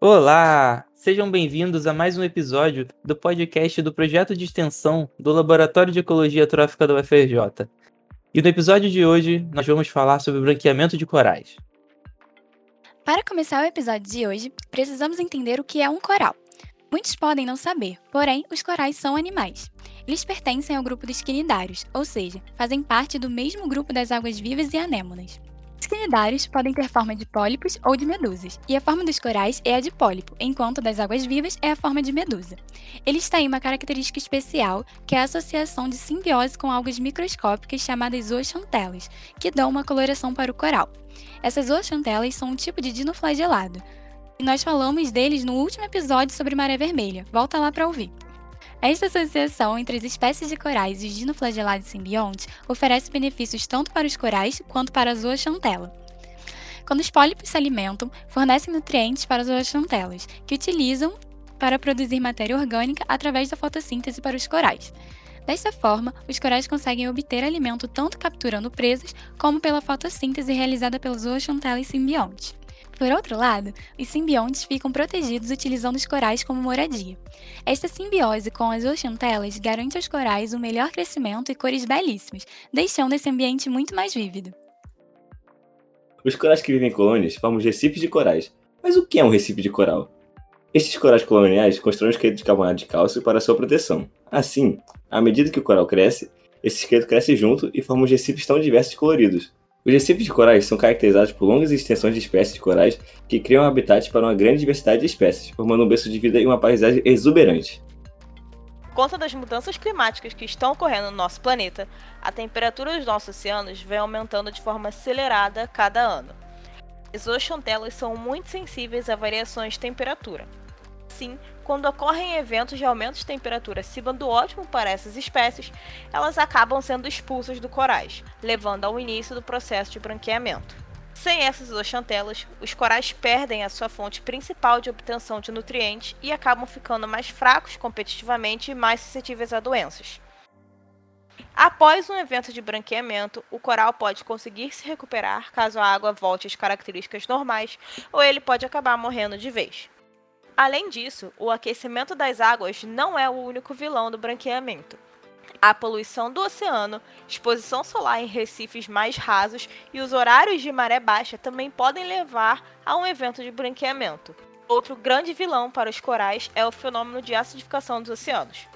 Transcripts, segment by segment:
Olá! Sejam bem-vindos a mais um episódio do podcast do projeto de extensão do Laboratório de Ecologia Trófica da UFRJ. E no episódio de hoje, nós vamos falar sobre o branqueamento de corais. Para começar o episódio de hoje, precisamos entender o que é um coral. Muitos podem não saber, porém, os corais são animais. Eles pertencem ao grupo dos quinidários, ou seja, fazem parte do mesmo grupo das águas vivas e anêmonas. Os quinidários podem ter forma de pólipos ou de medusas, e a forma dos corais é a de pólipo, enquanto das águas vivas é a forma de medusa. Eles têm uma característica especial, que é a associação de simbiose com algas microscópicas chamadas zooxantelas, que dão uma coloração para o coral. Essas zooxantelas são um tipo de dinoflagelado, e nós falamos deles no último episódio sobre maré vermelha. Volta lá para ouvir. Esta associação entre as espécies de corais e os dinoflagelados simbiontes oferece benefícios tanto para os corais quanto para a zooxantela. Quando os pólipos se alimentam, fornecem nutrientes para as zoochantelas, que utilizam para produzir matéria orgânica através da fotossíntese para os corais. Desta forma, os corais conseguem obter alimento tanto capturando presas como pela fotossíntese realizada pelos zooxantelas simbiontes. Por outro lado, os simbiontes ficam protegidos utilizando os corais como moradia. Esta simbiose com as oxantelas garante aos corais um melhor crescimento e cores belíssimas, deixando esse ambiente muito mais vívido. Os corais que vivem em colônias formam recifes de corais. Mas o que é um recife de coral? Estes corais coloniais constroem um esqueleto de carbonato de cálcio para sua proteção. Assim, à medida que o coral cresce, esse esqueleto cresce junto e forma recifes tão diversos e coloridos. Os recifes de corais são caracterizados por longas extensões de espécies de corais que criam habitats para uma grande diversidade de espécies, formando um berço de vida e uma paisagem exuberante. Por conta das mudanças climáticas que estão ocorrendo no nosso planeta, a temperatura dos nossos oceanos vem aumentando de forma acelerada cada ano. As oxantelas são muito sensíveis a variações de temperatura. Assim, quando ocorrem eventos de aumento de temperatura acima do ótimo para essas espécies, elas acabam sendo expulsas do corais, levando ao início do processo de branqueamento. Sem essas oxantelas, os corais perdem a sua fonte principal de obtenção de nutrientes e acabam ficando mais fracos competitivamente e mais suscetíveis a doenças. Após um evento de branqueamento, o coral pode conseguir se recuperar caso a água volte às características normais, ou ele pode acabar morrendo de vez. Além disso, o aquecimento das águas não é o único vilão do branqueamento. A poluição do oceano, exposição solar em recifes mais rasos e os horários de maré baixa também podem levar a um evento de branqueamento. Outro grande vilão para os corais é o fenômeno de acidificação dos oceanos.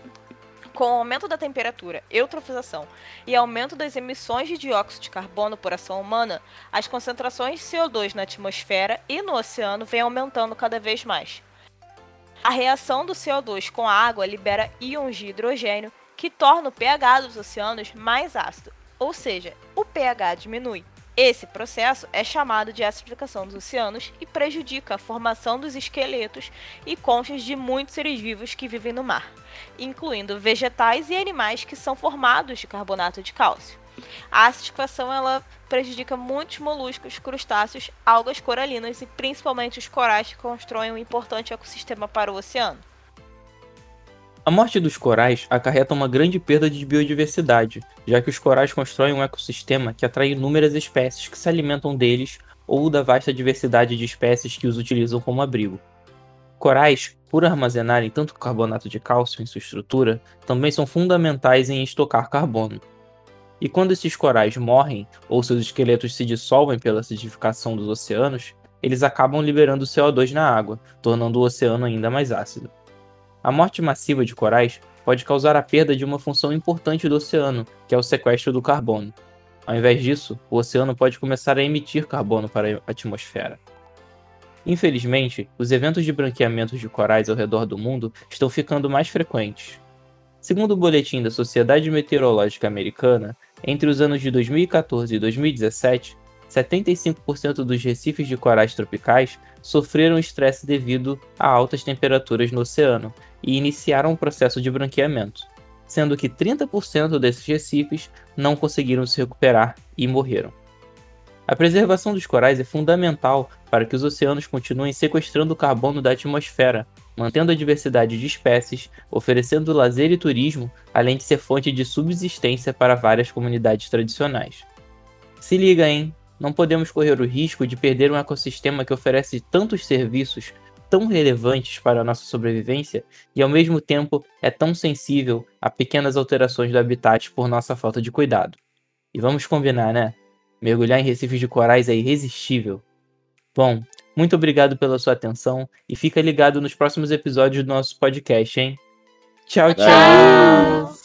Com o aumento da temperatura, eutrofização e aumento das emissões de dióxido de carbono por ação humana, as concentrações de CO2 na atmosfera e no oceano vêm aumentando cada vez mais. A reação do CO2 com a água libera íons de hidrogênio que torna o pH dos oceanos mais ácido, ou seja, o pH diminui. Esse processo é chamado de acidificação dos oceanos e prejudica a formação dos esqueletos e conchas de muitos seres vivos que vivem no mar, incluindo vegetais e animais que são formados de carbonato de cálcio. A acidificação ela prejudica muitos moluscos, crustáceos, algas coralinas e principalmente os corais que constroem um importante ecossistema para o oceano. A morte dos corais acarreta uma grande perda de biodiversidade, já que os corais constroem um ecossistema que atrai inúmeras espécies que se alimentam deles ou da vasta diversidade de espécies que os utilizam como abrigo. Corais, por armazenarem tanto carbonato de cálcio em sua estrutura, também são fundamentais em estocar carbono. E quando esses corais morrem ou seus esqueletos se dissolvem pela acidificação dos oceanos, eles acabam liberando CO2 na água, tornando o oceano ainda mais ácido. A morte massiva de corais pode causar a perda de uma função importante do oceano, que é o sequestro do carbono. Ao invés disso, o oceano pode começar a emitir carbono para a atmosfera. Infelizmente, os eventos de branqueamento de corais ao redor do mundo estão ficando mais frequentes. Segundo o boletim da Sociedade Meteorológica Americana, entre os anos de 2014 e 2017, 75% dos recifes de corais tropicais sofreram estresse devido a altas temperaturas no oceano e iniciaram um processo de branqueamento, sendo que 30% desses recifes não conseguiram se recuperar e morreram. A preservação dos corais é fundamental para que os oceanos continuem sequestrando o carbono da atmosfera mantendo a diversidade de espécies, oferecendo lazer e turismo, além de ser fonte de subsistência para várias comunidades tradicionais. Se liga, hein? Não podemos correr o risco de perder um ecossistema que oferece tantos serviços tão relevantes para a nossa sobrevivência e ao mesmo tempo é tão sensível a pequenas alterações do habitat por nossa falta de cuidado. E vamos combinar, né? Mergulhar em recifes de corais é irresistível. Bom, muito obrigado pela sua atenção e fica ligado nos próximos episódios do nosso podcast, hein? Tchau, tchau!